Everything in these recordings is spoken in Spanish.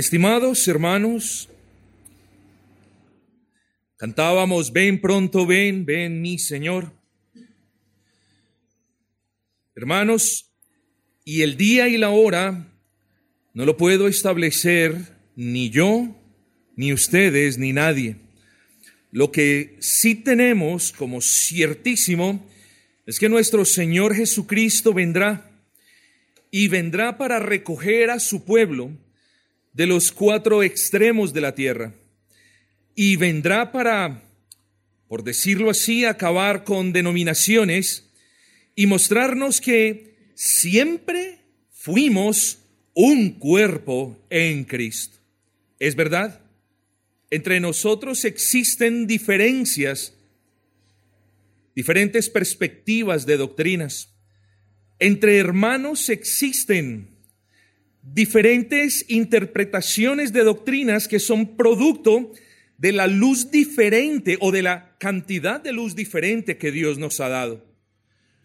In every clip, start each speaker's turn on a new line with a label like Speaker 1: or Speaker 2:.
Speaker 1: Estimados hermanos, cantábamos, ven pronto, ven, ven mi Señor. Hermanos, y el día y la hora no lo puedo establecer ni yo, ni ustedes, ni nadie. Lo que sí tenemos como ciertísimo es que nuestro Señor Jesucristo vendrá y vendrá para recoger a su pueblo de los cuatro extremos de la tierra y vendrá para, por decirlo así, acabar con denominaciones y mostrarnos que siempre fuimos un cuerpo en Cristo. ¿Es verdad? Entre nosotros existen diferencias, diferentes perspectivas de doctrinas. Entre hermanos existen diferentes interpretaciones de doctrinas que son producto de la luz diferente o de la cantidad de luz diferente que Dios nos ha dado.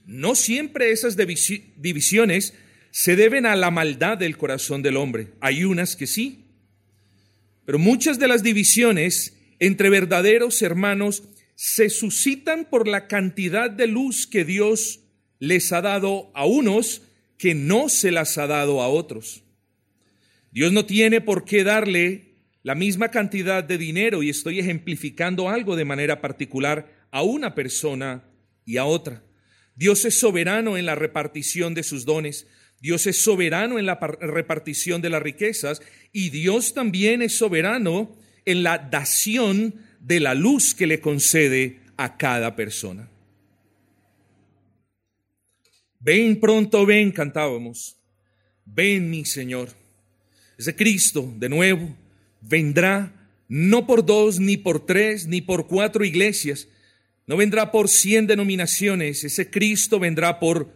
Speaker 1: No siempre esas divisiones se deben a la maldad del corazón del hombre. Hay unas que sí. Pero muchas de las divisiones entre verdaderos hermanos se suscitan por la cantidad de luz que Dios les ha dado a unos que no se las ha dado a otros. Dios no tiene por qué darle la misma cantidad de dinero, y estoy ejemplificando algo de manera particular, a una persona y a otra. Dios es soberano en la repartición de sus dones. Dios es soberano en la repartición de las riquezas y Dios también es soberano en la dación de la luz que le concede a cada persona. Ven pronto, ven, cantábamos. Ven, mi Señor. Ese Cristo, de nuevo, vendrá no por dos, ni por tres, ni por cuatro iglesias, no vendrá por cien denominaciones, ese Cristo vendrá por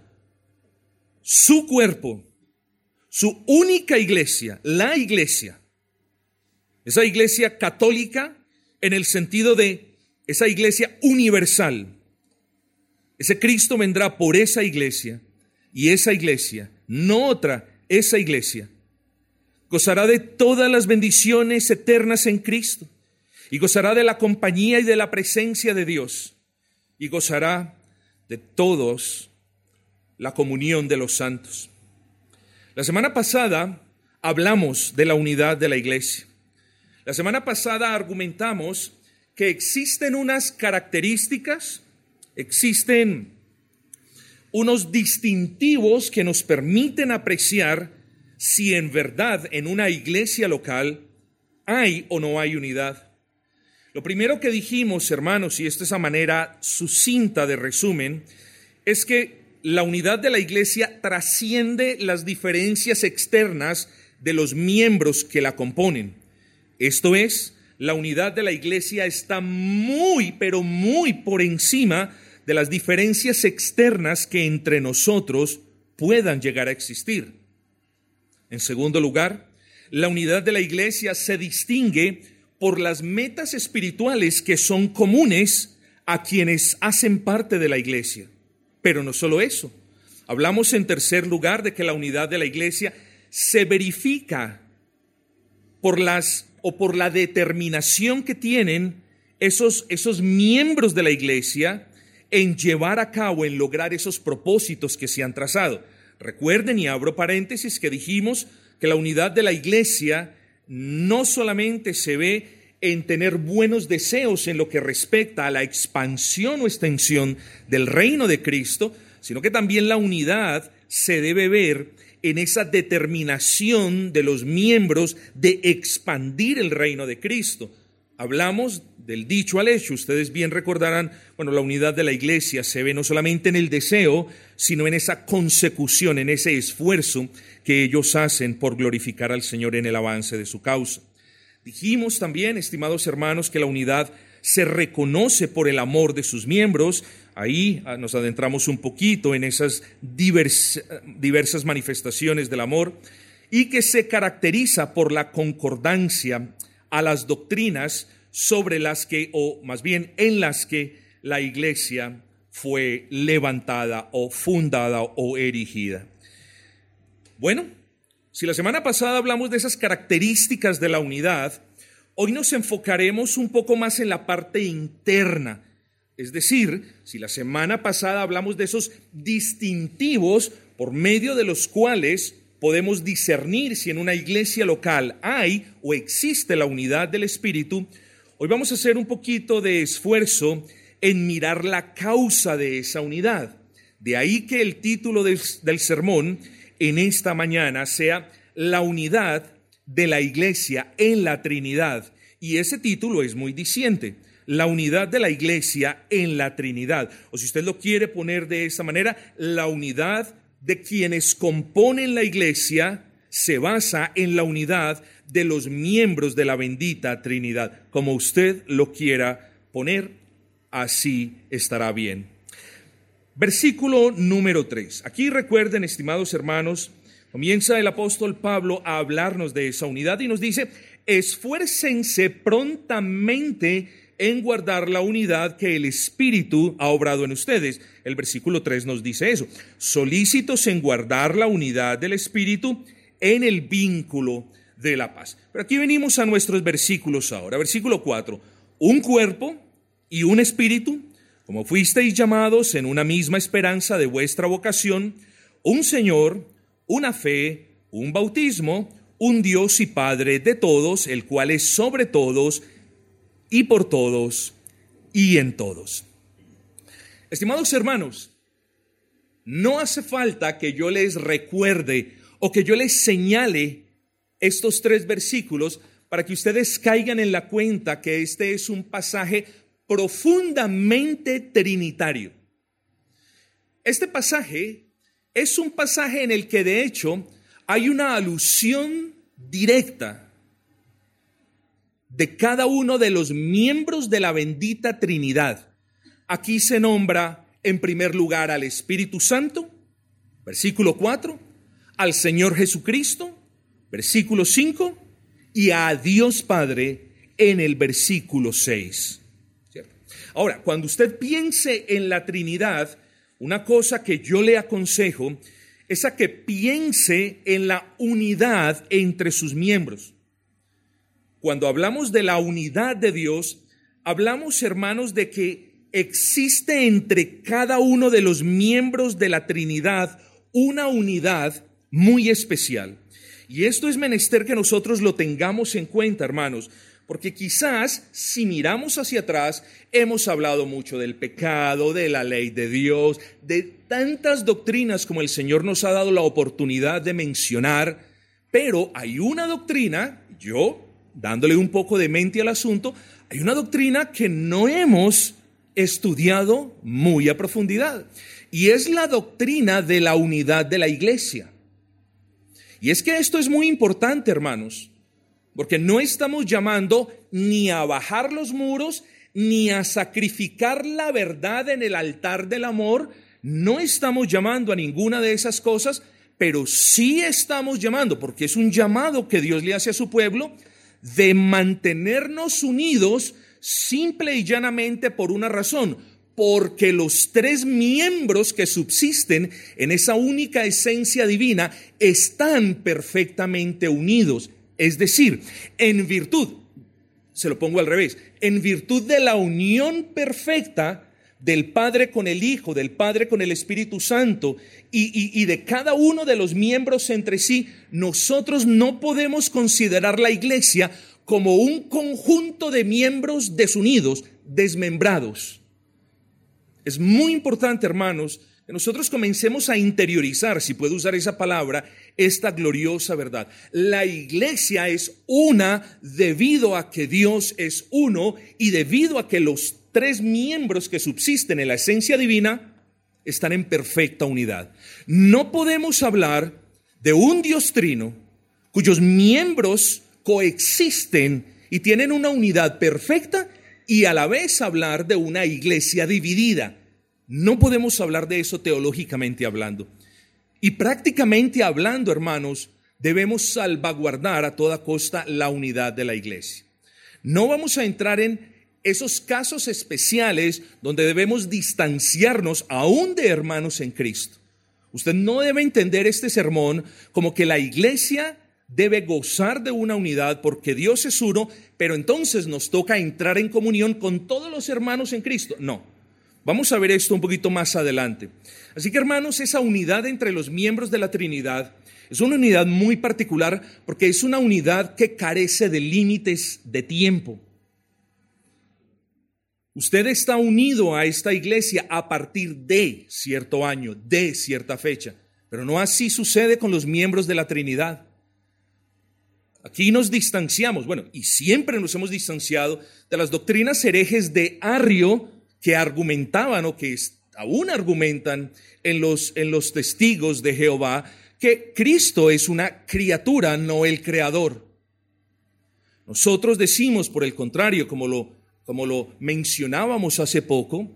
Speaker 1: su cuerpo, su única iglesia, la iglesia. Esa iglesia católica en el sentido de esa iglesia universal. Ese Cristo vendrá por esa iglesia y esa iglesia, no otra, esa iglesia, gozará de todas las bendiciones eternas en Cristo y gozará de la compañía y de la presencia de Dios y gozará de todos la comunión de los santos. La semana pasada hablamos de la unidad de la iglesia. La semana pasada argumentamos que existen unas características, existen unos distintivos que nos permiten apreciar si en verdad en una iglesia local hay o no hay unidad. Lo primero que dijimos, hermanos, y esta es a manera sucinta de resumen, es que la unidad de la iglesia trasciende las diferencias externas de los miembros que la componen. Esto es, la unidad de la iglesia está muy, pero muy por encima de las diferencias externas que entre nosotros puedan llegar a existir. En segundo lugar, la unidad de la iglesia se distingue por las metas espirituales que son comunes a quienes hacen parte de la iglesia. Pero no solo eso. Hablamos en tercer lugar de que la unidad de la iglesia se verifica por las o por la determinación que tienen esos, esos miembros de la iglesia en llevar a cabo, en lograr esos propósitos que se han trazado. Recuerden, y abro paréntesis, que dijimos que la unidad de la iglesia no solamente se ve en tener buenos deseos en lo que respecta a la expansión o extensión del reino de Cristo, sino que también la unidad se debe ver en esa determinación de los miembros de expandir el reino de Cristo. Hablamos del dicho al hecho. Ustedes bien recordarán, bueno, la unidad de la iglesia se ve no solamente en el deseo, sino en esa consecución, en ese esfuerzo que ellos hacen por glorificar al Señor en el avance de su causa. Dijimos también, estimados hermanos, que la unidad se reconoce por el amor de sus miembros. Ahí ah, nos adentramos un poquito en esas diversas manifestaciones del amor y que se caracteriza por la concordancia a las doctrinas sobre las que, o más bien en las que la iglesia fue levantada o fundada o erigida. Bueno, Si la semana pasada hablamos de esas características de la unidad, hoy nos enfocaremos un poco más en la parte interna. Es decir, si la semana pasada hablamos de esos distintivos por medio de los cuales podemos discernir si en una iglesia local hay o existe la unidad del Espíritu, hoy vamos a hacer un poquito de esfuerzo en mirar la causa de esa unidad. De ahí que el título del, sermón en esta mañana sea La unidad de la iglesia en la Trinidad. Y ese título es muy diciente, la unidad de la iglesia en la Trinidad. O si usted lo quiere poner de esa manera, la unidad de quienes componen la iglesia se basa en la unidad de los miembros de la bendita Trinidad. Como usted lo quiera poner, así estará bien. Versículo número 3. Aquí recuerden, estimados hermanos, comienza el apóstol Pablo a hablarnos de esa unidad y nos dice, esfuércense prontamente en guardar la unidad que el Espíritu ha obrado en ustedes. El versículo 3 nos dice eso. Solícitos en guardar la unidad del Espíritu en el vínculo de la paz. Pero aquí venimos a nuestros versículos ahora. Versículo 4. Un cuerpo y un espíritu, como fuisteis llamados en una misma esperanza de vuestra vocación, un Señor, una fe, un bautismo, un Dios y Padre de todos, el cual es sobre todos y por todos y en todos. Estimados hermanos, no hace falta que yo les recuerde o que yo les señale estos tres versículos para que ustedes caigan en la cuenta que este es un pasaje profundamente trinitario. Este pasaje es un pasaje en el que de hecho hay una alusión directa de cada uno de los miembros de la bendita Trinidad. Aquí se nombra en primer lugar al Espíritu Santo, versículo 4, al Señor Jesucristo, versículo 5, y a Dios Padre en el versículo 6. Ahora, cuando usted piense en la Trinidad, una cosa que yo le aconsejo es a que piense en la unidad entre sus miembros. Cuando hablamos de la unidad de Dios, hablamos, hermanos, de que existe entre cada uno de los miembros de la Trinidad una unidad muy especial. Y esto es menester que nosotros lo tengamos en cuenta, hermanos, porque quizás si miramos hacia atrás, hemos hablado mucho del pecado, de la ley de Dios, de tantas doctrinas como el Señor nos ha dado la oportunidad de mencionar, pero hay una doctrina, yo dándole un poco de mente al asunto, hay una doctrina que no hemos estudiado muy a profundidad. Y es la doctrina de la unidad de la iglesia. Y es que esto es muy importante, hermanos, porque no estamos llamando ni a bajar los muros, ni a sacrificar la verdad en el altar del amor. No estamos llamando a ninguna de esas cosas, pero sí estamos llamando, porque es un llamado que Dios le hace a su pueblo, de mantenernos unidos simple y llanamente por una razón, porque los tres miembros que subsisten en esa única esencia divina están perfectamente unidos. Es decir, en virtud, se lo pongo al revés, en virtud de la unión perfecta del Padre con el Hijo, del Padre con el Espíritu Santo y, de cada uno de los miembros entre sí, nosotros no podemos considerar la iglesia como un conjunto de miembros desunidos, desmembrados. Es muy importante, hermanos, que nosotros comencemos a interiorizar, si puedo usar esa palabra, esta gloriosa verdad. La iglesia es una debido a que Dios es uno y debido a que los tres miembros que subsisten en la esencia divina están en perfecta unidad. No podemos hablar de un Dios trino cuyos miembros coexisten y tienen una unidad perfecta y a la vez hablar de una iglesia dividida. No podemos hablar de eso teológicamente hablando. Y prácticamente hablando, hermanos, debemos salvaguardar a toda costa la unidad de la iglesia. No vamos a entrar en esos casos especiales donde debemos distanciarnos aún de hermanos en Cristo. Usted no debe entender este sermón como que la iglesia debe gozar de una unidad porque Dios es uno, pero entonces nos toca entrar en comunión con todos los hermanos en Cristo. No, vamos a ver esto un poquito más adelante. Así que hermanos, esa unidad entre los miembros de la Trinidad es una unidad muy particular porque es una unidad que carece de límites de tiempo. Usted está unido a esta iglesia a partir de cierto año, de cierta fecha, pero no así sucede con los miembros de la Trinidad. Aquí nos distanciamos, bueno, y siempre nos hemos distanciado de las doctrinas herejes de Arrio que argumentaban o que aún argumentan en los, en los testigos de Jehová que Cristo es una criatura, no el creador. Nosotros decimos, por el contrario, como lo, como lo mencionábamos hace poco,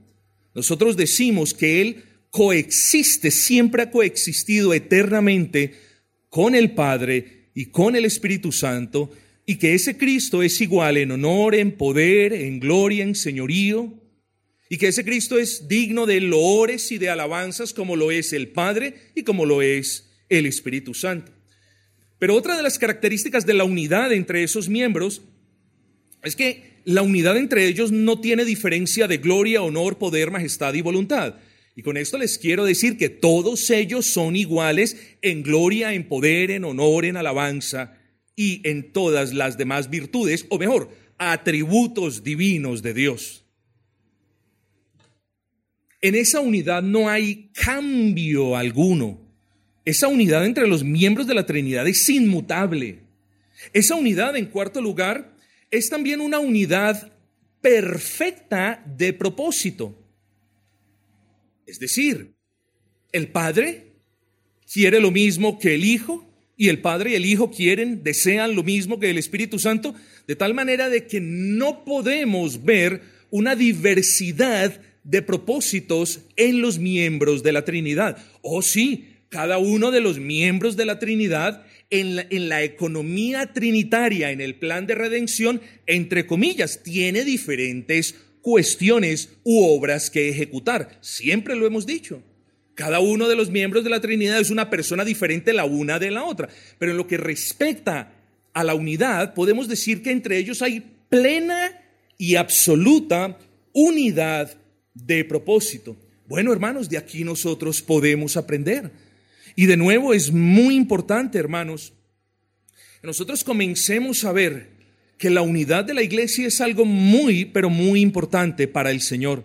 Speaker 1: nosotros decimos que Él coexiste, siempre ha coexistido eternamente con el Padre y con el Espíritu Santo, y que ese Cristo es igual en honor, en poder, en gloria, en señorío, y que ese Cristo es digno de loores y de alabanzas como lo es el Padre y como lo es el Espíritu Santo. Pero otra de las características de la unidad entre esos miembros es que la unidad entre ellos no tiene diferencia de gloria, honor, poder, majestad y voluntad. Y con esto les quiero decir que todos ellos son iguales en gloria, en poder, en honor, en alabanza y en todas las demás virtudes, o mejor, atributos divinos de Dios. En esa unidad no hay cambio alguno. Esa unidad entre los miembros de la Trinidad es inmutable. Esa unidad, en cuarto lugar, es también una unidad perfecta de propósito. Es decir, el Padre quiere lo mismo que el Hijo y el Padre y el Hijo quieren, desean lo mismo que el Espíritu Santo, de tal manera de que no podemos ver una diversidad de propósitos en los miembros de la Trinidad. Oh sí, cada uno de los miembros de la Trinidad en la, economía trinitaria, en el plan de redención, entre comillas, tiene diferentes cuestiones u obras que ejecutar. Siempre lo hemos dicho. Cada uno de los miembros de la Trinidad es una persona diferente la una de la otra. Pero en lo que respecta a la unidad, podemos decir que entre ellos hay plena y absoluta unidad de propósito. Bueno, hermanos, de aquí nosotros podemos aprender. Y de nuevo es muy importante, hermanos, que nosotros comencemos a ver que la unidad de la iglesia es algo muy, pero muy importante para el Señor.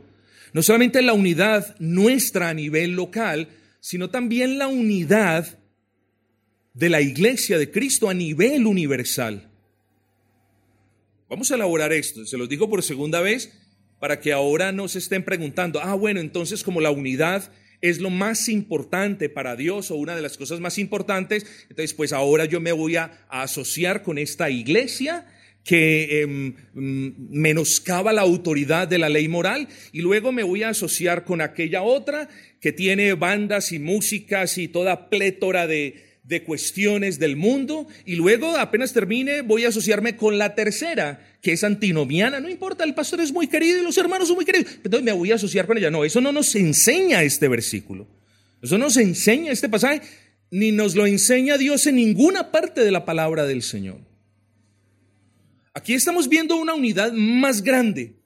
Speaker 1: No solamente la unidad nuestra a nivel local, sino también la unidad de la iglesia de Cristo a nivel universal. Vamos a elaborar esto, se los digo por segunda vez, para que ahora no se estén preguntando, ah, bueno, entonces como la unidad es lo más importante para Dios o una de las cosas más importantes, entonces pues ahora yo me voy a, asociar con esta iglesia que mm, menoscaba la autoridad de la ley moral y luego me voy a asociar con aquella otra que tiene bandas y músicas y toda plétora de, de cuestiones del mundo y luego apenas termine voy a asociarme con la tercera, que es antinomiana. No importa, el pastor es muy querido y los hermanos son muy queridos. Entonces me voy a asociar con ella. No, eso no nos enseña este versículo. Eso no nos enseña este pasaje, ni nos lo enseña Dios en ninguna parte de la palabra del Señor. Aquí estamos viendo una unidad más grande,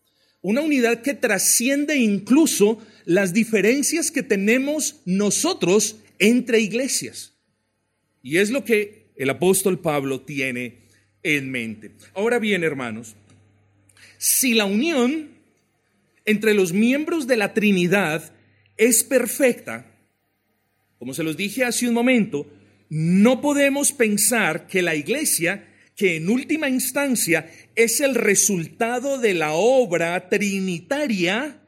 Speaker 1: una unidad que trasciende incluso las diferencias que tenemos nosotros entre iglesias. Y es lo que el apóstol Pablo tiene en mente. Ahora bien, hermanos, si la unión entre los miembros de la Trinidad es perfecta, como se los dije hace un momento, no podemos pensar que la iglesia, que en última instancia es el resultado de la obra trinitaria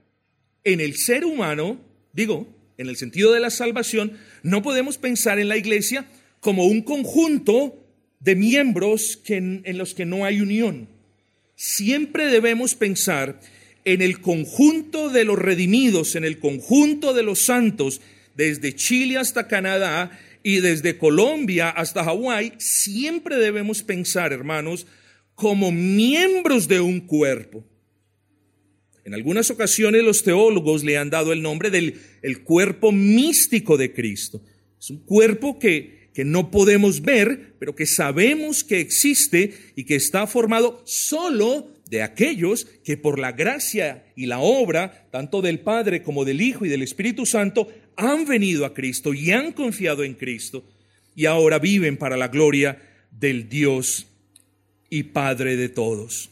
Speaker 1: en el ser humano, digo, en el sentido de la salvación, no podemos pensar en la iglesia como un conjunto de miembros que en, los que no hay unión. Siempre debemos pensar en el conjunto de los redimidos, en el conjunto de los santos, desde Chile hasta Canadá y desde Colombia hasta Hawái, siempre debemos pensar, hermanos, como miembros de un cuerpo. En algunas ocasiones los teólogos le han dado el nombre del el cuerpo místico de Cristo. Es un cuerpo que, que no podemos ver, pero que sabemos que existe y que está formado solo de aquellos que por la gracia y la obra, tanto del Padre como del Hijo y del Espíritu Santo, han venido a Cristo y han confiado en Cristo y ahora viven para la gloria del Dios y Padre de todos.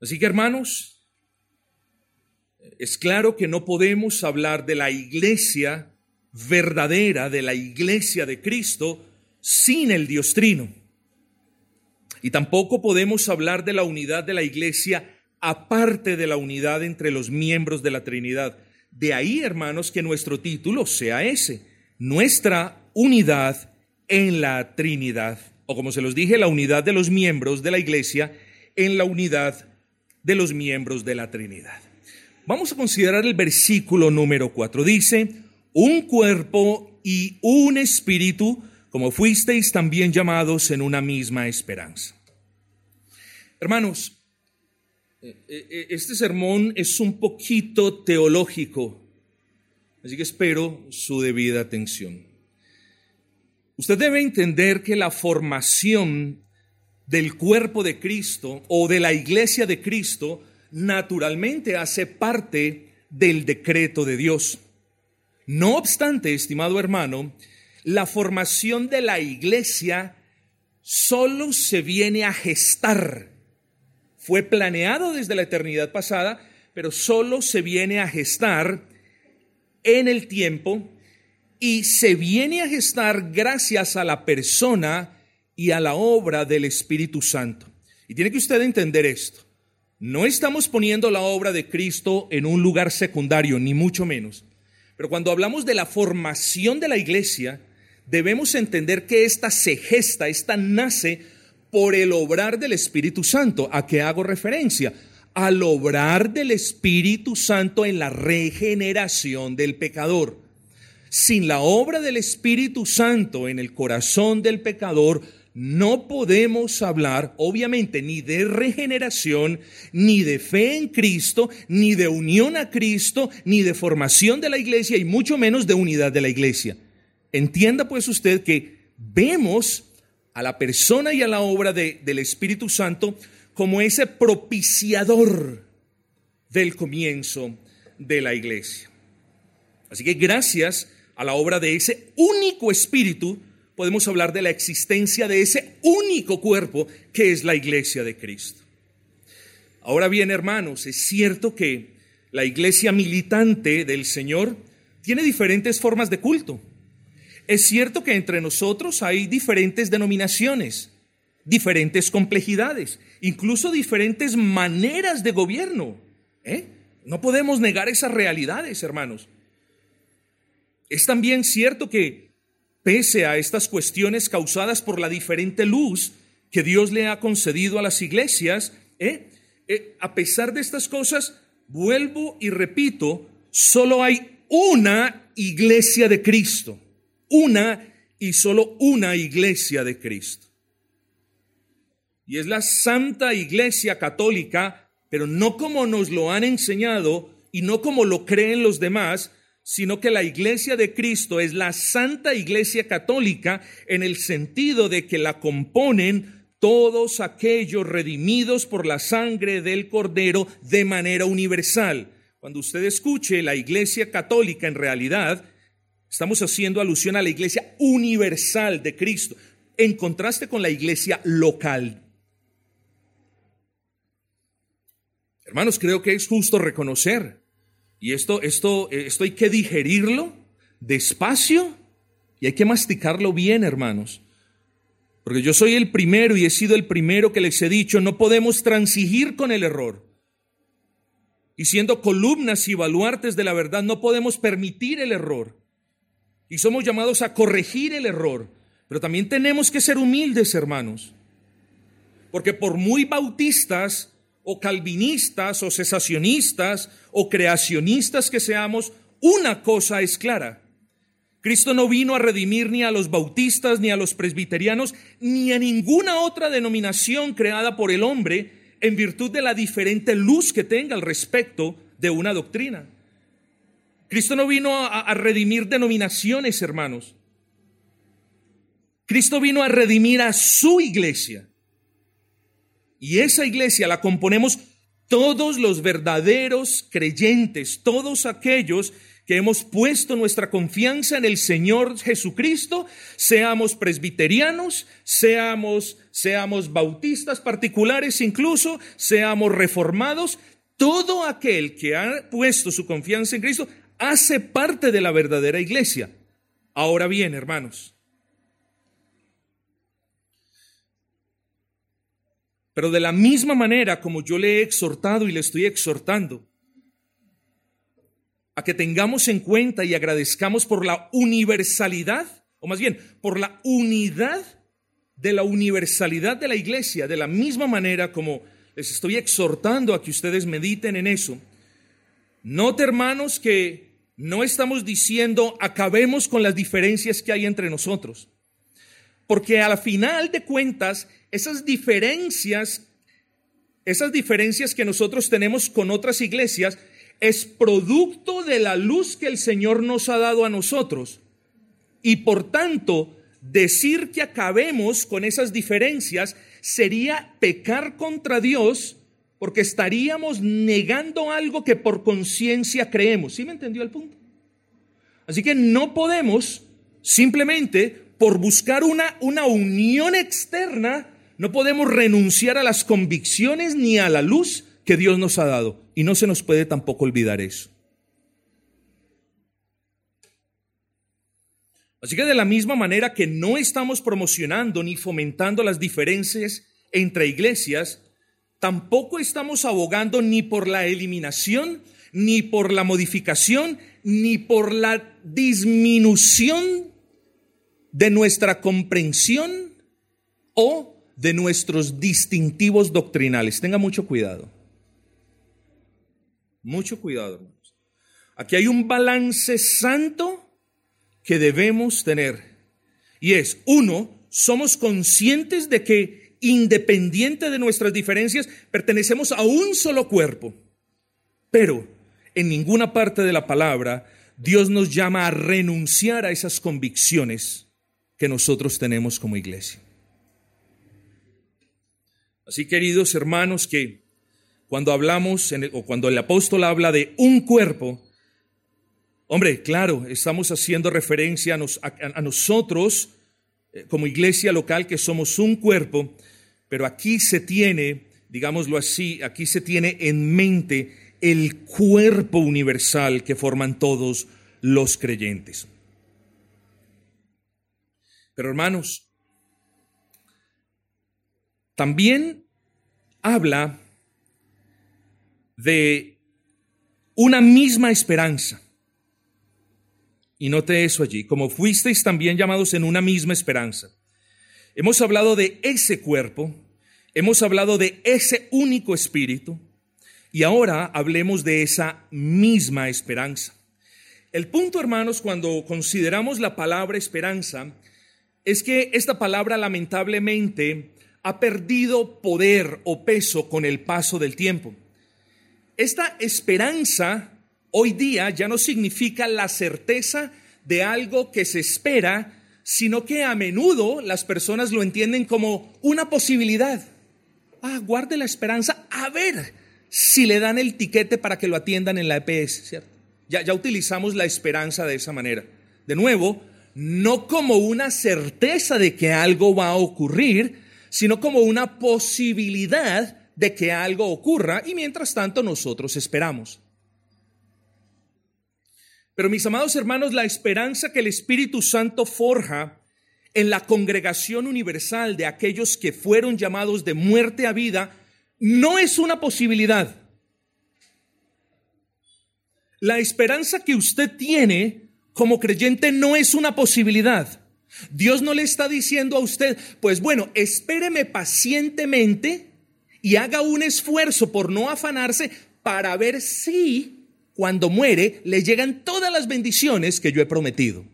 Speaker 1: Así que hermanos, es claro que no podemos hablar de la iglesia verdadera, de la iglesia de Cristo, sin el Dios Trino. Y tampoco podemos hablar de la unidad de la iglesia aparte de la unidad entre los miembros de la Trinidad. De ahí, hermanos, que nuestro título sea ese, nuestra unidad en la Trinidad. O como se los dije, la unidad de los miembros de la iglesia en la unidad de los miembros de la Trinidad. Vamos a considerar el versículo número 4. Dice, un cuerpo y un espíritu, como fuisteis también llamados en una misma esperanza. Hermanos, eh, eh, este sermón es un poquito teológico, así que espero su debida atención. Usted debe entender que la formación del cuerpo de Cristo o de la iglesia de Cristo naturalmente hace parte del decreto de Dios. No obstante, estimado hermano, la formación de la iglesia solo se viene a gestar. Fue planeado desde la eternidad pasada, pero solo se viene a gestar en el tiempo y se viene a gestar gracias a la persona y a la obra del Espíritu Santo. Y tiene que usted entender esto. No estamos poniendo la obra de Cristo en un lugar secundario, ni mucho menos. Pero cuando hablamos de la formación de la iglesia, debemos entender que esta se gesta, esta nace por el obrar del Espíritu Santo. ¿A qué hago referencia? Al obrar del Espíritu Santo en la regeneración del pecador. Sin la obra del Espíritu Santo en el corazón del pecador, no podemos hablar, obviamente, ni de regeneración, ni de fe en Cristo, ni de unión a Cristo, ni de formación de la iglesia, y mucho menos de unidad de la iglesia. Entienda pues usted que vemos a la persona y a la obra del Espíritu Santo como ese propiciador del comienzo de la iglesia. Así que gracias a la obra de ese único Espíritu, podemos hablar de la existencia de ese único cuerpo que es la iglesia de Cristo. Ahora bien, hermanos, es cierto que la iglesia militante del Señor tiene diferentes formas de culto. Es cierto que entre nosotros hay diferentes denominaciones, diferentes complejidades, incluso diferentes maneras de gobierno. ¿eh? No podemos negar esas realidades, hermanos. Es también cierto que pese a estas cuestiones causadas por la diferente luz que Dios le ha concedido a las iglesias, ¿eh? Eh, a pesar de estas cosas, vuelvo y repito, solo hay una iglesia de Cristo, una y solo una iglesia de Cristo. Y es la Santa Iglesia Católica, pero no como nos lo han enseñado y no como lo creen los demás, sino que la iglesia de Cristo es la Santa Iglesia Católica en el sentido de que la componen todos aquellos redimidos por la sangre del Cordero de manera universal. Cuando usted escuche la Iglesia Católica en realidad, estamos haciendo alusión a la Iglesia universal de Cristo, en contraste con la Iglesia local. Hermanos, creo que es justo reconocer y esto, esto, esto hay que digerirlo despacio y hay que masticarlo bien, hermanos. Porque yo soy el primero y he sido el primero que les he dicho, no podemos transigir con el error. Y siendo columnas y baluartes de la verdad, no podemos permitir el error. Y somos llamados a corregir el error. Pero también tenemos que ser humildes, hermanos. Porque por muy bautistas o calvinistas o cesacionistas o creacionistas que seamos, una cosa es clara. Cristo no vino a redimir ni a los bautistas, ni a los presbiterianos, ni a ninguna otra denominación creada por el hombre en virtud de la diferente luz que tenga al respecto de una doctrina. Cristo no vino a, a redimir denominaciones, hermanos. Cristo vino a redimir a su iglesia. Y esa iglesia la componemos todos los verdaderos creyentes, todos aquellos que hemos puesto nuestra confianza en el Señor Jesucristo, seamos presbiterianos, seamos, seamos bautistas particulares incluso, seamos reformados, todo aquel que ha puesto su confianza en Cristo hace parte de la verdadera iglesia. Ahora bien, hermanos, pero de la misma manera como yo le he exhortado y le estoy exhortando, a que tengamos en cuenta y agradezcamos por la universalidad, o más bien, por la unidad de la universalidad de la iglesia, de la misma manera como les estoy exhortando a que ustedes mediten en eso. Note, hermanos, que no estamos diciendo acabemos con las diferencias que hay entre nosotros, porque a la final de cuentas, esas diferencias, esas diferencias que nosotros tenemos con otras iglesias, es producto de la luz que el Señor nos ha dado a nosotros. Y por tanto, decir que acabemos con esas diferencias sería pecar contra Dios porque estaríamos negando algo que por conciencia creemos. ¿Sí me entendió el punto? Así que no podemos simplemente por buscar una, una unión externa, no podemos renunciar a las convicciones ni a la luz que Dios nos ha dado. Y no se nos puede tampoco olvidar eso. Así que de la misma manera que no estamos promocionando ni fomentando las diferencias entre iglesias, tampoco estamos abogando ni por la eliminación, ni por la modificación, ni por la disminución de nuestra comprensión o de nuestros distintivos doctrinales. Tenga mucho cuidado. Mucho cuidado, hermanos. Aquí hay un balance santo que debemos tener. Y es, uno, somos conscientes de que independiente de nuestras diferencias, pertenecemos a un solo cuerpo. Pero en ninguna parte de la palabra Dios nos llama a renunciar a esas convicciones que nosotros tenemos como iglesia. Así, queridos hermanos, que cuando hablamos o cuando el apóstol habla de un cuerpo, hombre, claro, estamos haciendo referencia a, nosotros eh, como iglesia local que somos un cuerpo, pero aquí se tiene, digámoslo así, aquí se tiene en mente el cuerpo universal que forman todos los creyentes. Pero hermanos, también habla de una misma esperanza. Y note eso allí, como fuisteis también llamados en una misma esperanza. Hemos hablado de ese cuerpo, hemos hablado de ese único espíritu, y ahora hablemos de esa misma esperanza. El punto, hermanos, cuando consideramos la palabra esperanza, es que esta palabra lamentablemente ha perdido poder o peso con el paso del tiempo. Esta esperanza hoy día ya no significa la certeza de algo que se espera, sino que a menudo las personas lo entienden como una posibilidad. Ah, guarde la esperanza a ver si le dan el tiquete para que lo atiendan en la EPS, ¿cierto? Ya, ya utilizamos la esperanza de esa manera. De nuevo, no como una certeza de que algo va a ocurrir, sino como una posibilidad de que algo ocurra y mientras tanto nosotros esperamos. Pero mis amados hermanos, la esperanza que el Espíritu Santo forja en la congregación universal de aquellos que fueron llamados de muerte a vida no es una posibilidad. La esperanza que usted tiene como creyente no es una posibilidad. Dios no le está diciendo a usted, pues bueno, espéreme pacientemente y haga un esfuerzo por no afanarse para ver si cuando muere le llegan todas las bendiciones que yo he prometido.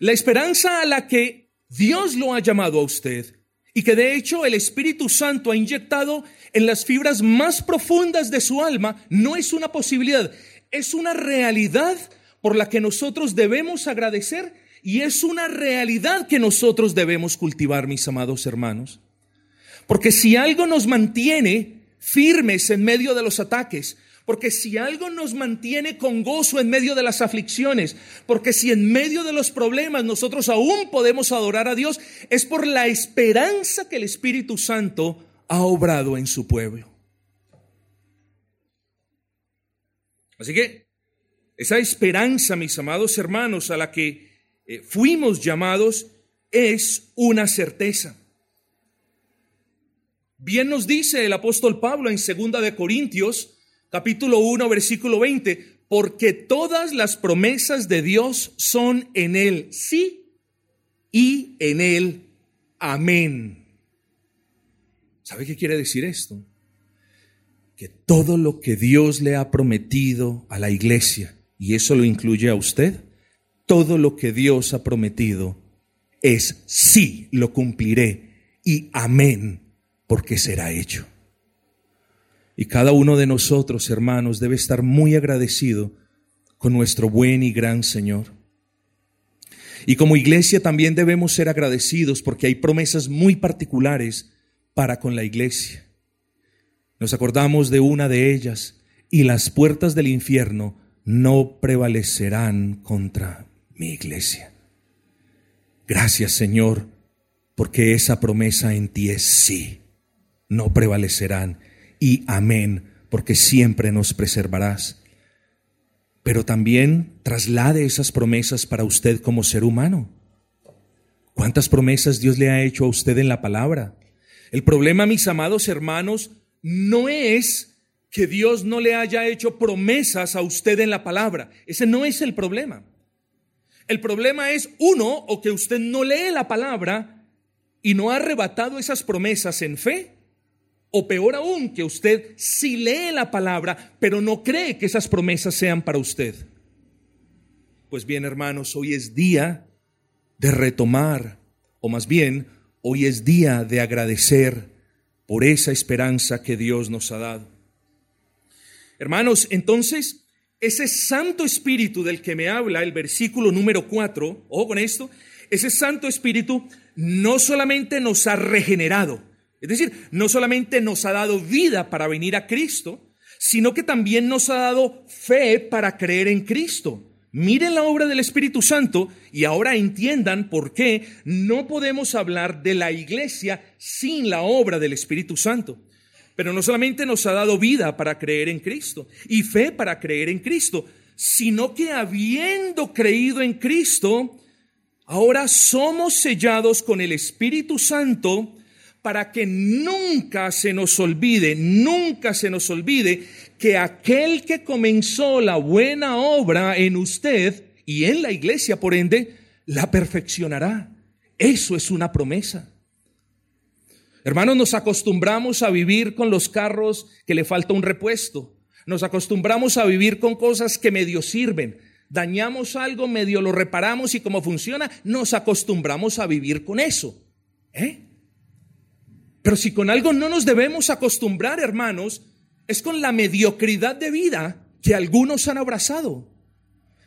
Speaker 1: La esperanza a la que Dios lo ha llamado a usted y que de hecho el Espíritu Santo ha inyectado en las fibras más profundas de su alma, no es una posibilidad, es una realidad por la que nosotros debemos agradecer y es una realidad que nosotros debemos cultivar, mis amados hermanos. Porque si algo nos mantiene firmes en medio de los ataques, porque si algo nos mantiene con gozo en medio de las aflicciones, porque si en medio de los problemas nosotros aún podemos adorar a Dios, es por la esperanza que el Espíritu Santo ha obrado en su pueblo. Así que esa esperanza, mis amados hermanos, a la que eh, fuimos llamados, es una certeza. Bien nos dice el apóstol Pablo en segunda de Corintios, capítulo 1, versículo 20, porque todas las promesas de Dios son en Él sí y en Él amén. ¿Sabe qué quiere decir esto? Que todo lo que Dios le ha prometido a la iglesia, y eso lo incluye a usted, todo lo que Dios ha prometido es sí, lo cumpliré y amén, porque será hecho. Y cada uno de nosotros, hermanos, debe estar muy agradecido con nuestro buen y gran Señor. Y como iglesia también debemos ser agradecidos porque hay promesas muy particulares para con la iglesia. Nos acordamos de una de ellas, y las puertas del infierno no prevalecerán contra mi iglesia. Gracias Señor, porque esa promesa en ti es sí, no prevalecerán y amén, porque siempre nos preservarás. Pero también traslade esas promesas para usted como ser humano. ¿Cuántas promesas Dios le ha hecho a usted en la palabra? El problema, mis amados hermanos, no es que Dios no le haya hecho promesas a usted en la palabra. Ese no es el problema. El problema es, uno, o que usted no lee la palabra y no ha arrebatado esas promesas en fe, o peor aún, que usted sí lee la palabra, pero no cree que esas promesas sean para usted. Pues bien, hermanos, hoy es día de retomar, o más bien, hoy es día de agradecer por esa esperanza que Dios nos ha dado. Hermanos, entonces, ese Santo Espíritu del que me habla el versículo número 4, ojo con esto, ese Santo Espíritu no solamente nos ha regenerado, es decir, no solamente nos ha dado vida para venir a Cristo, sino que también nos ha dado fe para creer en Cristo. Miren la obra del Espíritu Santo y ahora entiendan por qué no podemos hablar de la iglesia sin la obra del Espíritu Santo. Pero no solamente nos ha dado vida para creer en Cristo y fe para creer en Cristo, sino que habiendo creído en Cristo, ahora somos sellados con el Espíritu Santo para que nunca se nos olvide, nunca se nos olvide que aquel que comenzó la buena obra en usted y en la iglesia, por ende, la perfeccionará. Eso es una promesa. Hermanos, nos acostumbramos a vivir con los carros que le falta un repuesto. Nos acostumbramos a vivir con cosas que medio sirven. Dañamos algo, medio lo reparamos y como funciona, nos acostumbramos a vivir con eso. ¿Eh? Pero si con algo no nos debemos acostumbrar, hermanos, es con la mediocridad de vida que algunos han abrazado.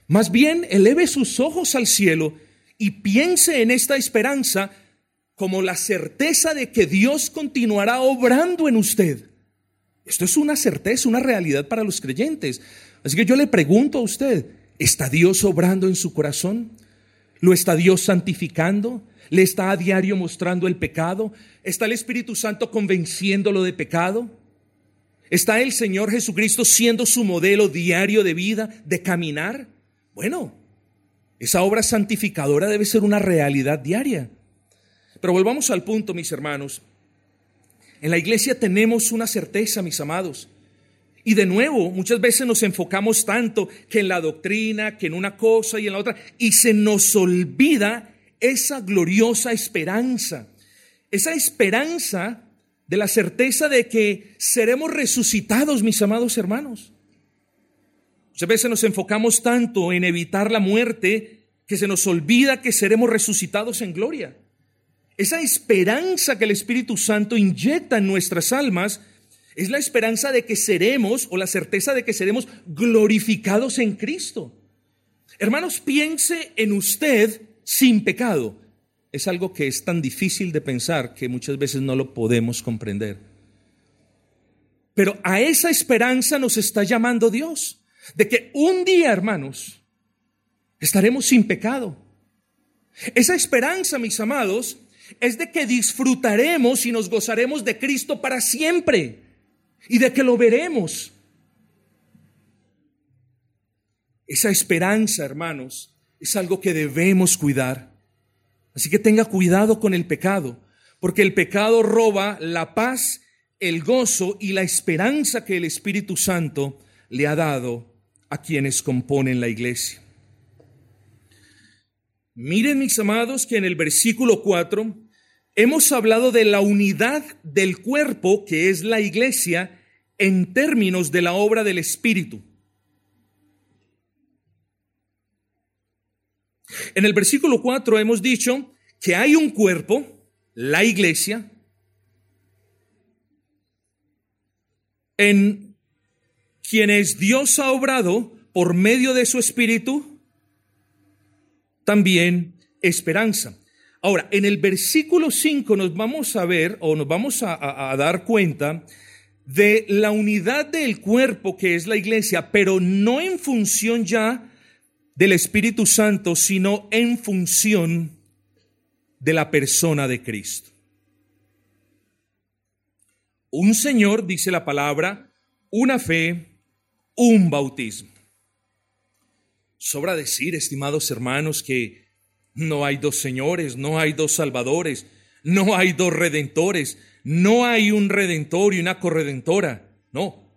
Speaker 1: Más bien, eleve sus ojos al cielo y piense en esta esperanza como la certeza de que Dios continuará obrando en usted. Esto es una certeza, una realidad para los creyentes. Así que yo le pregunto a usted, ¿está Dios obrando en su corazón? ¿Lo está Dios santificando? ¿Le está a diario mostrando el pecado? ¿Está el Espíritu Santo convenciéndolo de pecado? ¿Está el Señor Jesucristo siendo su modelo diario de vida, de caminar? Bueno, esa obra santificadora debe ser una realidad diaria. Pero volvamos al punto, mis hermanos. En la iglesia tenemos una certeza, mis amados. Y de nuevo, muchas veces nos enfocamos tanto que en la doctrina, que en una cosa y en la otra, y se nos olvida esa gloriosa esperanza, esa esperanza de la certeza de que seremos resucitados, mis amados hermanos. Muchas veces nos enfocamos tanto en evitar la muerte que se nos olvida que seremos resucitados en gloria. Esa esperanza que el Espíritu Santo inyecta en nuestras almas, es la esperanza de que seremos o la certeza de que seremos glorificados en Cristo. Hermanos, piense en usted sin pecado. Es algo que es tan difícil de pensar que muchas veces no lo podemos comprender. Pero a esa esperanza nos está llamando Dios, de que un día, hermanos, estaremos sin pecado. Esa esperanza, mis amados, es de que disfrutaremos y nos gozaremos de Cristo para siempre y de que lo veremos. Esa esperanza, hermanos, es algo que debemos cuidar. Así que tenga cuidado con el pecado, porque el pecado roba la paz, el gozo y la esperanza que el Espíritu Santo le ha dado a quienes componen la iglesia. Miren, mis amados, que en el versículo 4 hemos hablado de la unidad del cuerpo, que es la iglesia, en términos de la obra del Espíritu. En el versículo 4 hemos dicho que hay un cuerpo, la iglesia, en quienes Dios ha obrado por medio de su Espíritu, también esperanza. Ahora, en el versículo 5 nos vamos a ver o nos vamos a, a, dar cuenta de la unidad del cuerpo que es la iglesia, pero no en función ya del Espíritu Santo, sino en función de la persona de Cristo. Un Señor, dice la palabra, una fe, un bautismo. Sobra decir, estimados hermanos, que no hay dos señores, no hay dos salvadores, no hay dos redentores, no hay un redentor y una corredentora. No,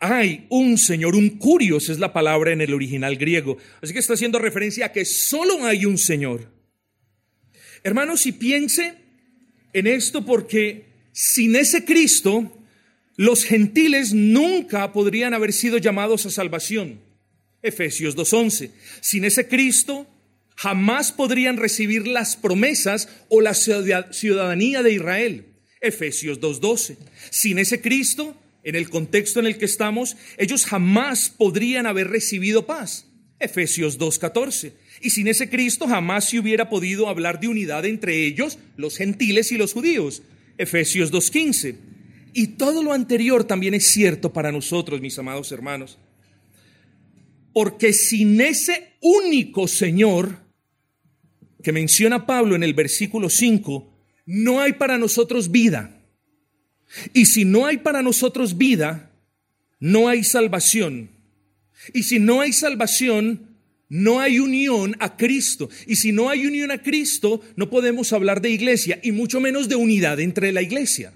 Speaker 1: hay un Señor, un curios es la palabra en el original griego. Así que está haciendo referencia a que solo hay un Señor. Hermanos, y piense en esto porque sin ese Cristo, los gentiles nunca podrían haber sido llamados a salvación. Efesios 2.11. Sin ese Cristo, jamás podrían recibir las promesas o la ciudadanía de Israel. Efesios 2.12. Sin ese Cristo, en el contexto en el que estamos, ellos jamás podrían haber recibido paz. Efesios 2.14. Y sin ese Cristo jamás se hubiera podido hablar de unidad entre ellos, los gentiles y los judíos. Efesios 2.15. Y todo lo anterior también es cierto para nosotros, mis amados hermanos. Porque sin ese único Señor que menciona Pablo en el versículo 5, no hay para nosotros vida. Y si no hay para nosotros vida, no hay salvación. Y si no hay salvación, no hay unión a Cristo. Y si no hay unión a Cristo, no podemos hablar de iglesia y mucho menos de unidad entre la iglesia.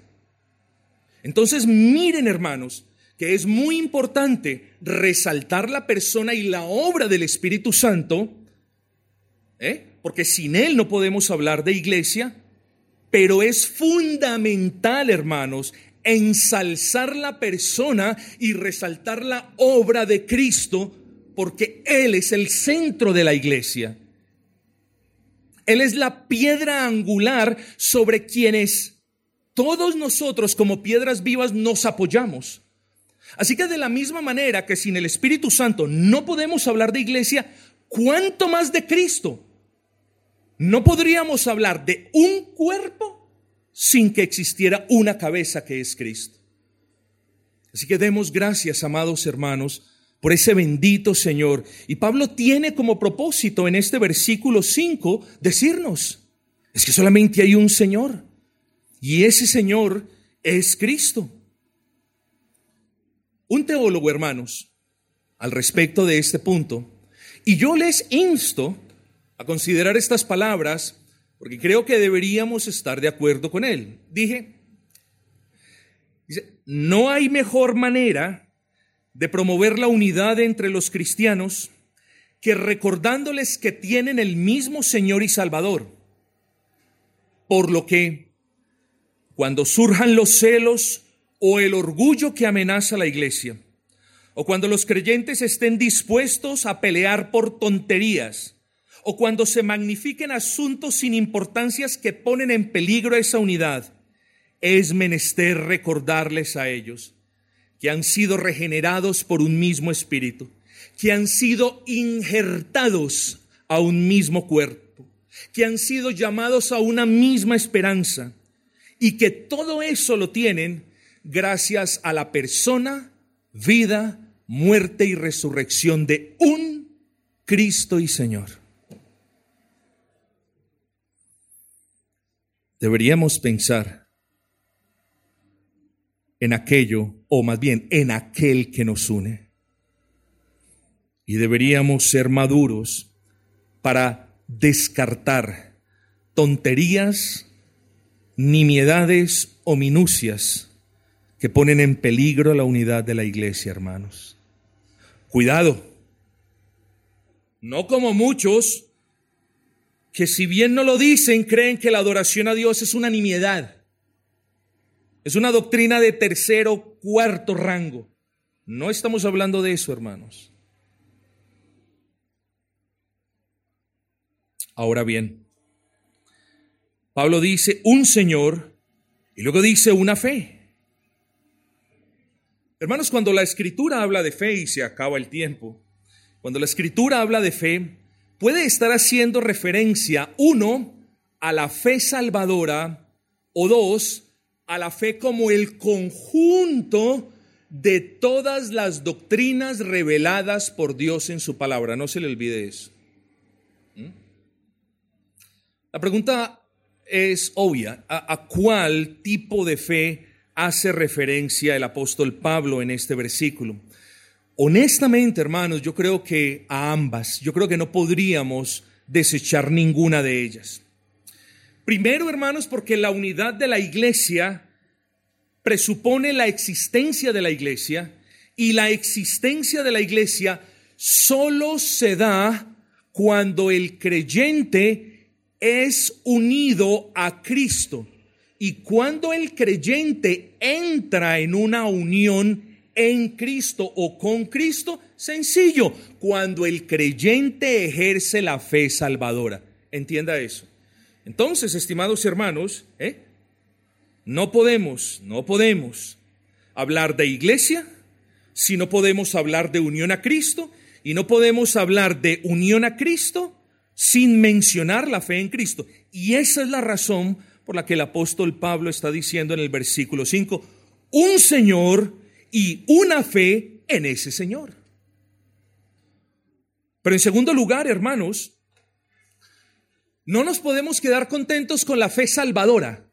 Speaker 1: Entonces miren hermanos, que es muy importante resaltar la persona y la obra del Espíritu Santo, ¿eh? porque sin Él no podemos hablar de iglesia pero es fundamental, hermanos, ensalzar la persona y resaltar la obra de Cristo, porque Él es el centro de la iglesia. Él es la piedra angular sobre quienes todos nosotros como piedras vivas nos apoyamos. Así que de la misma manera que sin el Espíritu Santo no podemos hablar de iglesia, ¿cuánto más de Cristo? No podríamos hablar de un cuerpo sin que existiera una cabeza que es Cristo. Así que demos gracias, amados hermanos, por ese bendito Señor. Y Pablo tiene como propósito en este versículo 5 decirnos, es que solamente hay un Señor. Y ese Señor es Cristo. Un teólogo, hermanos, al respecto de este punto, y yo les insto a considerar estas palabras porque creo que deberíamos estar de acuerdo con él. Dije, no hay mejor manera de promover la unidad entre los cristianos que recordándoles que tienen el mismo Señor y Salvador. Por lo que, cuando surjan los celos o el orgullo que amenaza la iglesia, o cuando los creyentes estén dispuestos a pelear por tonterías, o cuando se magnifiquen asuntos sin importancias que ponen en peligro esa unidad, es menester recordarles a ellos que han sido regenerados por un mismo espíritu, que han sido injertados a un mismo cuerpo, que han sido llamados a una misma esperanza y que todo eso lo tienen gracias a la persona, vida, muerte y resurrección de un Cristo y Señor. Deberíamos pensar en aquello, o más bien en aquel que nos une. Y deberíamos ser maduros para descartar tonterías, nimiedades o minucias que ponen en peligro la unidad de la iglesia, hermanos. Cuidado, no como muchos que si bien no lo dicen, creen que la adoración a Dios es una nimiedad. Es una doctrina de tercero, cuarto rango. No estamos hablando de eso, hermanos. Ahora bien, Pablo dice un Señor y luego dice una fe. Hermanos, cuando la escritura habla de fe y se acaba el tiempo, cuando la escritura habla de fe, puede estar haciendo referencia, uno, a la fe salvadora o dos, a la fe como el conjunto de todas las doctrinas reveladas por Dios en su palabra. No se le olvide eso. ¿Mm? La pregunta es obvia. ¿A, ¿A, cuál tipo de fe hace referencia el apóstol Pablo en este versículo? Honestamente, hermanos, yo creo que a ambas. Yo creo que no podríamos desechar ninguna de ellas. Primero, hermanos, porque la unidad de la iglesia presupone la existencia de la iglesia y la existencia de la iglesia solo se da cuando el creyente es unido a Cristo. Y cuando el creyente entra en una unión en Cristo o con Cristo, sencillo, cuando el creyente ejerce la fe salvadora. Entienda eso. Entonces, estimados hermanos, ¿eh? no podemos, no podemos hablar de iglesia si no podemos hablar de unión a Cristo y no podemos hablar de unión a Cristo sin mencionar la fe en Cristo. Y esa es la razón por la que el apóstol Pablo está diciendo en el versículo 5, un Señor y una fe en ese Señor. Pero en segundo lugar, hermanos, no nos podemos quedar contentos con la fe salvadora,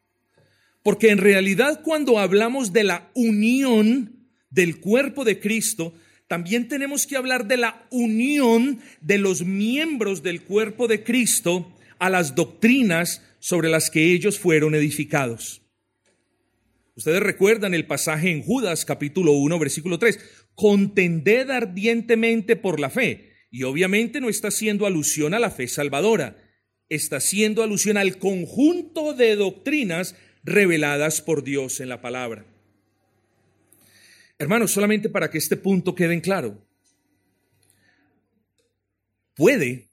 Speaker 1: porque en realidad cuando hablamos de la unión del cuerpo de Cristo, también tenemos que hablar de la unión de los miembros del cuerpo de Cristo a las doctrinas sobre las que ellos fueron edificados. Ustedes recuerdan el pasaje en Judas capítulo 1 versículo 3, contended ardientemente por la fe. Y obviamente no está haciendo alusión a la fe salvadora, está haciendo alusión al conjunto de doctrinas reveladas por Dios en la palabra. Hermanos, solamente para que este punto quede en claro, puede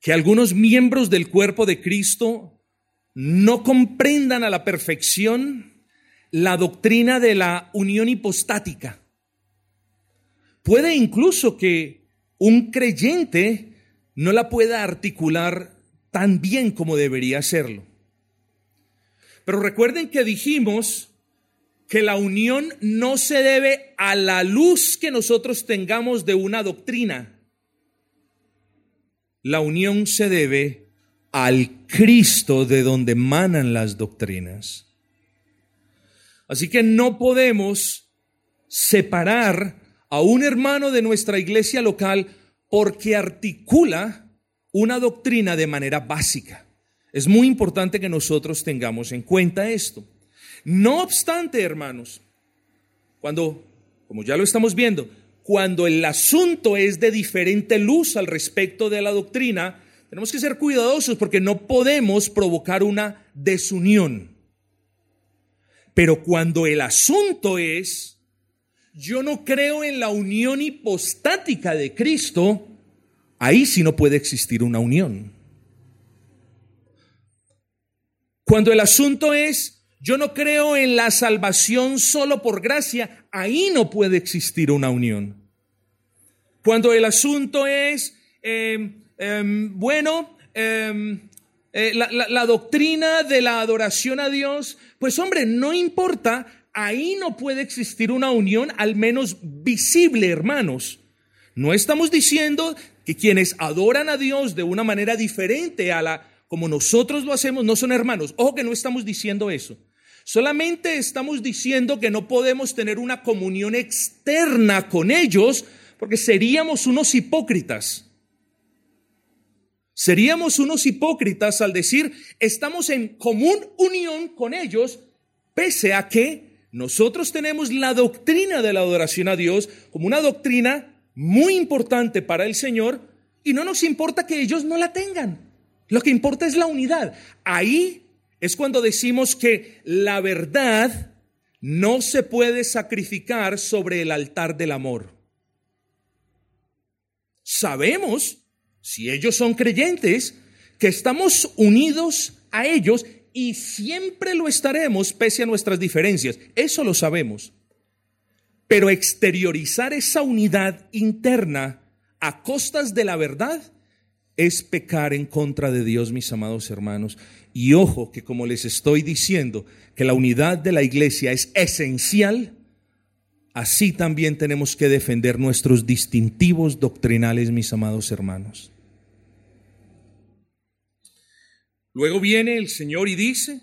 Speaker 1: que algunos miembros del cuerpo de Cristo no comprendan a la perfección la doctrina de la unión hipostática. Puede incluso que un creyente no la pueda articular tan bien como debería hacerlo. Pero recuerden que dijimos que la unión no se debe a la luz que nosotros tengamos de una doctrina. La unión se debe al Cristo de donde manan las doctrinas. Así que no podemos separar a un hermano de nuestra iglesia local porque articula una doctrina de manera básica. Es muy importante que nosotros tengamos en cuenta esto. No obstante, hermanos, cuando, como ya lo estamos viendo, cuando el asunto es de diferente luz al respecto de la doctrina, tenemos que ser cuidadosos porque no podemos provocar una desunión. Pero cuando el asunto es yo no creo en la unión hipostática de Cristo, ahí sí no puede existir una unión. Cuando el asunto es, yo no creo en la salvación solo por gracia, ahí no puede existir una unión. Cuando el asunto es, em, em, bueno, em, eh, la, la doctrina de la adoración a Dios, pues hombre, no importa, ahí no puede existir una unión al menos visible, hermanos. No estamos diciendo que quienes adoran a Dios de una manera diferente a la como nosotros lo hacemos no son hermanos. Ojo que no estamos diciendo eso. Solamente estamos diciendo que no podemos tener una comunión externa con ellos porque seríamos unos hipócritas. Seríamos unos hipócritas al decir, estamos en común unión con ellos, pese a que nosotros tenemos la doctrina de la adoración a Dios como una doctrina muy importante para el Señor y no nos importa que ellos no la tengan. Lo que importa es la unidad. Ahí es cuando decimos que la verdad no se puede sacrificar sobre el altar del amor. Sabemos, si ellos son creyentes, que estamos unidos a ellos y siempre lo estaremos pese a nuestras diferencias. Eso lo sabemos. Pero exteriorizar esa unidad interna a costas de la verdad es pecar en contra de Dios, mis amados hermanos. Y ojo que como les estoy diciendo, que la unidad de la iglesia es esencial, así también tenemos que defender nuestros distintivos doctrinales, mis amados hermanos. Luego viene el Señor y dice,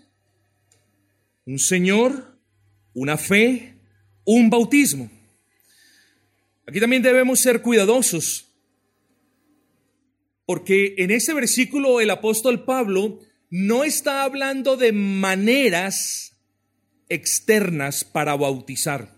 Speaker 1: un Señor, una fe, un bautismo. Aquí también debemos ser cuidadosos, porque en ese versículo el apóstol Pablo no está hablando de maneras externas para bautizar.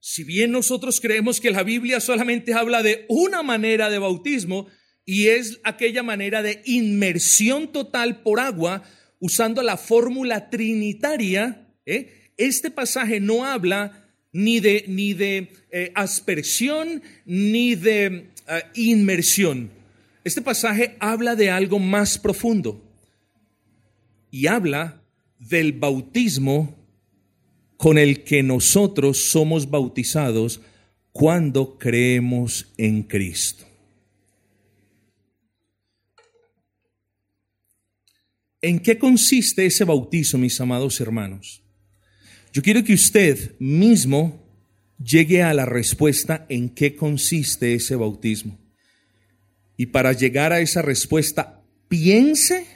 Speaker 1: Si bien nosotros creemos que la Biblia solamente habla de una manera de bautismo y es aquella manera de inmersión total por agua usando la fórmula trinitaria, ¿eh? este pasaje no habla ni de, ni de eh, aspersión ni de eh, inmersión. Este pasaje habla de algo más profundo y habla del bautismo con el que nosotros somos bautizados cuando creemos en Cristo. ¿En qué consiste ese bautizo, mis amados hermanos? Yo quiero que usted mismo llegue a la respuesta en qué consiste ese bautismo. Y para llegar a esa respuesta, piense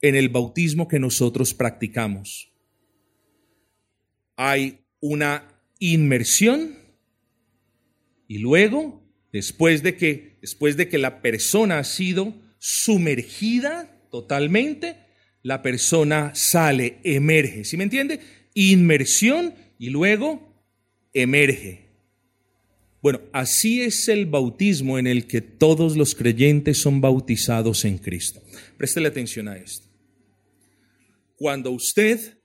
Speaker 1: en el bautismo que nosotros practicamos. Hay una inmersión y luego, después de que, después de que la persona ha sido sumergida totalmente, la persona sale, emerge. ¿Sí me entiende? Inmersión y luego emerge. Bueno, así es el bautismo en el que todos los creyentes son bautizados en Cristo. Préstele atención a esto. Cuando usted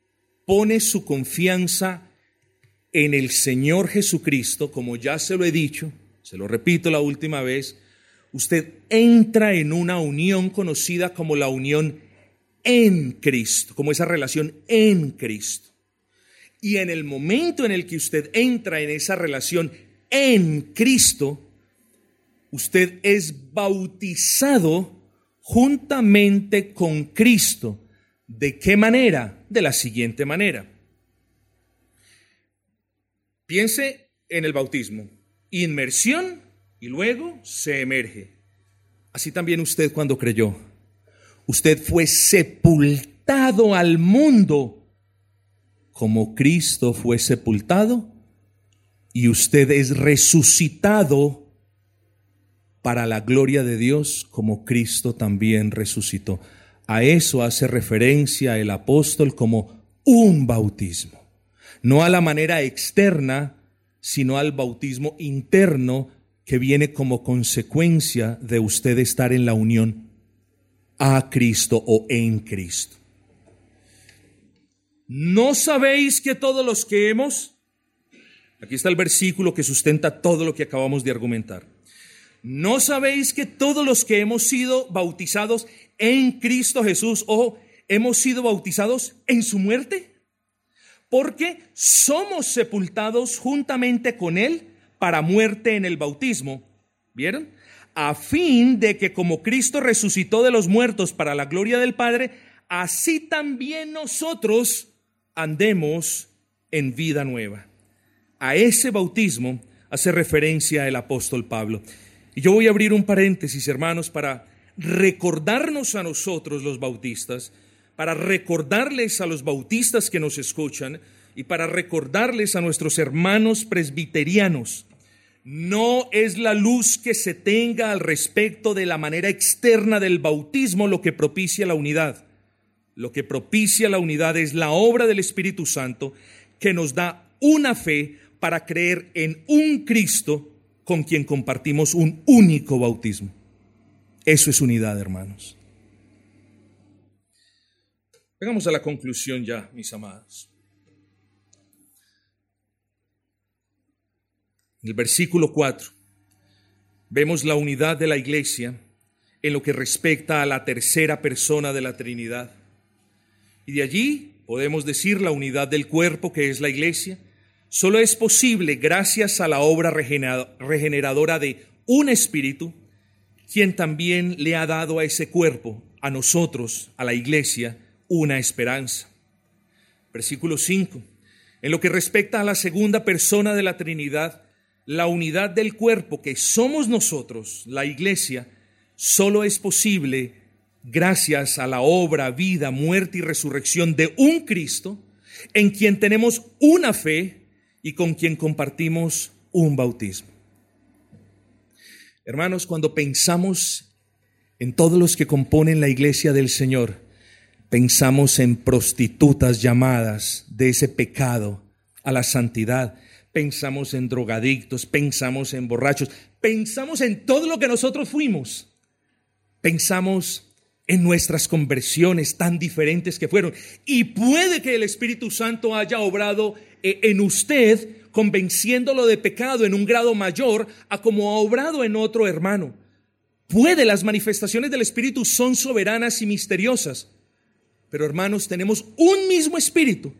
Speaker 1: pone su confianza en el Señor Jesucristo, como ya se lo he dicho, se lo repito la última vez, usted entra en una unión conocida como la unión en Cristo, como esa relación en Cristo. Y en el momento en el que usted entra en esa relación en Cristo, usted es bautizado juntamente con Cristo ¿De qué manera? De la siguiente manera. Piense en el bautismo. Inmersión y luego se emerge. Así también usted cuando creyó. Usted fue sepultado al mundo como Cristo fue sepultado y usted es resucitado para la gloria de Dios como Cristo también resucitó. A eso hace referencia el apóstol como un bautismo. No a la manera externa, sino al bautismo interno que viene como consecuencia de usted estar en la unión a Cristo o en Cristo. ¿No sabéis que todos los que hemos... Aquí está el versículo que sustenta todo lo que acabamos de argumentar. ¿No sabéis que todos los que hemos sido bautizados en Cristo Jesús o hemos sido bautizados en su muerte? Porque somos sepultados juntamente con Él para muerte en el bautismo. ¿Vieron? A fin de que como Cristo resucitó de los muertos para la gloria del Padre, así también nosotros andemos en vida nueva. A ese bautismo hace referencia el apóstol Pablo. Y yo voy a abrir un paréntesis, hermanos, para recordarnos a nosotros los bautistas, para recordarles a los bautistas que nos escuchan y para recordarles a nuestros hermanos presbiterianos. No es la luz que se tenga al respecto de la manera externa del bautismo lo que propicia la unidad. Lo que propicia la unidad es la obra del Espíritu Santo que nos da una fe para creer en un Cristo con quien compartimos un único bautismo. Eso es unidad, hermanos. Llegamos a la conclusión ya, mis amados. En el versículo 4 vemos la unidad de la iglesia en lo que respecta a la tercera persona de la Trinidad. Y de allí podemos decir la unidad del cuerpo que es la iglesia, solo es posible gracias a la obra regeneradora de un espíritu, quien también le ha dado a ese cuerpo, a nosotros, a la iglesia, una esperanza. Versículo 5. En lo que respecta a la segunda persona de la Trinidad, la unidad del cuerpo que somos nosotros, la iglesia, solo es posible gracias a la obra, vida, muerte y resurrección de un Cristo, en quien tenemos una fe y con quien compartimos un bautismo. Hermanos, cuando pensamos en todos los que componen la iglesia del Señor, pensamos en prostitutas llamadas de ese pecado a la santidad, pensamos en drogadictos, pensamos en borrachos, pensamos en todo lo que nosotros fuimos, pensamos en nuestras conversiones tan diferentes que fueron. Y puede que el Espíritu Santo haya obrado eh, en usted convenciéndolo de pecado en un grado mayor a como ha obrado en otro hermano. Puede, las manifestaciones del Espíritu son soberanas y misteriosas. Pero hermanos, tenemos un mismo Espíritu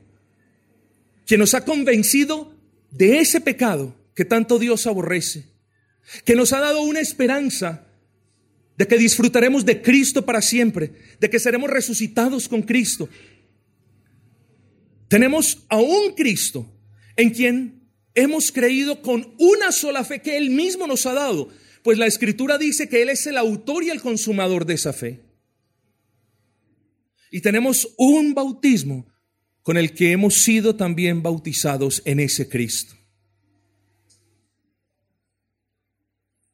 Speaker 1: que nos ha convencido de ese pecado que tanto Dios aborrece, que nos ha dado una esperanza de que disfrutaremos de Cristo para siempre, de que seremos resucitados con Cristo. Tenemos a un Cristo en quien hemos creído con una sola fe que Él mismo nos ha dado, pues la Escritura dice que Él es el autor y el consumador de esa fe. Y tenemos un bautismo con el que hemos sido también bautizados en ese Cristo.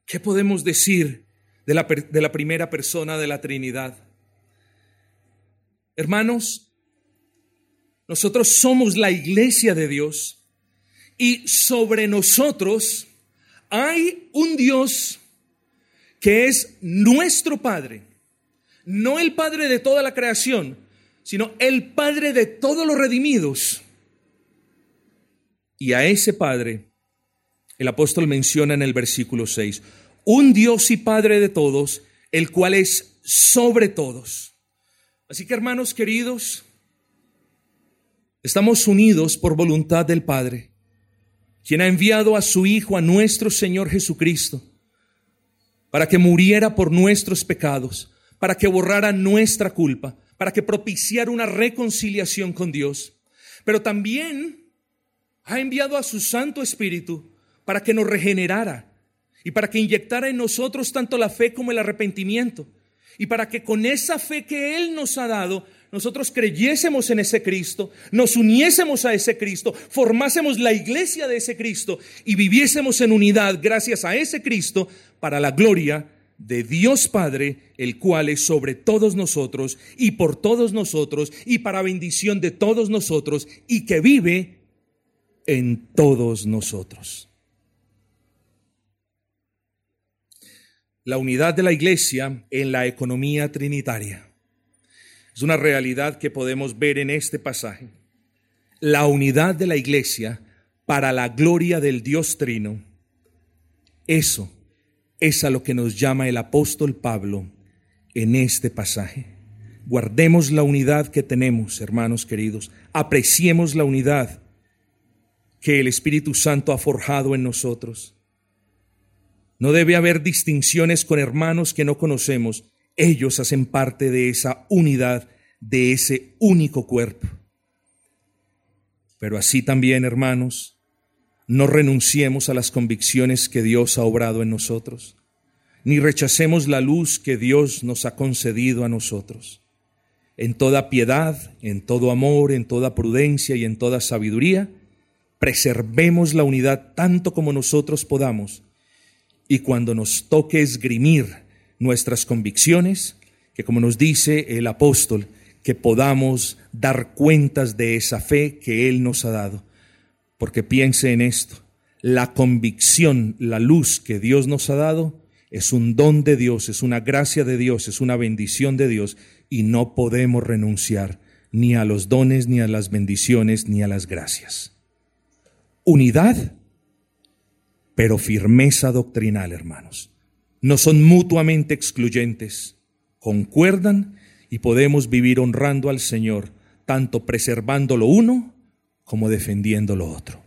Speaker 1: ¿Qué podemos decir de la, de la primera persona de la Trinidad. Hermanos, nosotros somos la iglesia de Dios y sobre nosotros hay un Dios que es nuestro Padre, no el Padre de toda la creación, sino el Padre de todos los redimidos. Y a ese Padre el apóstol menciona en el versículo 6, un Dios y Padre de todos, el cual es sobre todos. Así que hermanos queridos, estamos unidos por voluntad del Padre, quien ha enviado a su Hijo, a nuestro Señor Jesucristo, para que muriera por nuestros pecados, para que borrara nuestra culpa, para que propiciara una reconciliación con Dios. Pero también ha enviado a su Santo Espíritu para que nos regenerara y para que inyectara en nosotros tanto la fe como el arrepentimiento. Y para que con esa fe que Él nos ha dado, nosotros creyésemos en ese Cristo, nos uniésemos a ese Cristo, formásemos la iglesia de ese Cristo y viviésemos en unidad gracias a ese Cristo para la gloria de Dios Padre, el cual es sobre todos nosotros y por todos nosotros y para bendición de todos nosotros y que vive en todos nosotros. la unidad de la iglesia en la economía trinitaria. Es una realidad que podemos ver en este pasaje. La unidad de la iglesia para la gloria del Dios Trino. Eso es a lo que nos llama el apóstol Pablo en este pasaje. Guardemos la unidad que tenemos, hermanos queridos. Apreciemos la unidad que el Espíritu Santo ha forjado en nosotros. No debe haber distinciones con hermanos que no conocemos. Ellos hacen parte de esa unidad, de ese único cuerpo. Pero así también, hermanos, no renunciemos a las convicciones que Dios ha obrado en nosotros, ni rechacemos la luz que Dios nos ha concedido a nosotros. En toda piedad, en todo amor, en toda prudencia y en toda sabiduría, preservemos la unidad tanto como nosotros podamos, y cuando nos toque esgrimir nuestras convicciones, que como nos dice el apóstol, que podamos dar cuentas de esa fe que Él nos ha dado. Porque piense en esto, la convicción, la luz que Dios nos ha dado, es un don de Dios, es una gracia de Dios, es una bendición de Dios y no podemos renunciar ni a los dones, ni a las bendiciones, ni a las gracias. Unidad, pero firmeza doctrinal, hermanos. No son mutuamente excluyentes, concuerdan y podemos vivir honrando al Señor, tanto preservando lo uno como defendiendo lo otro.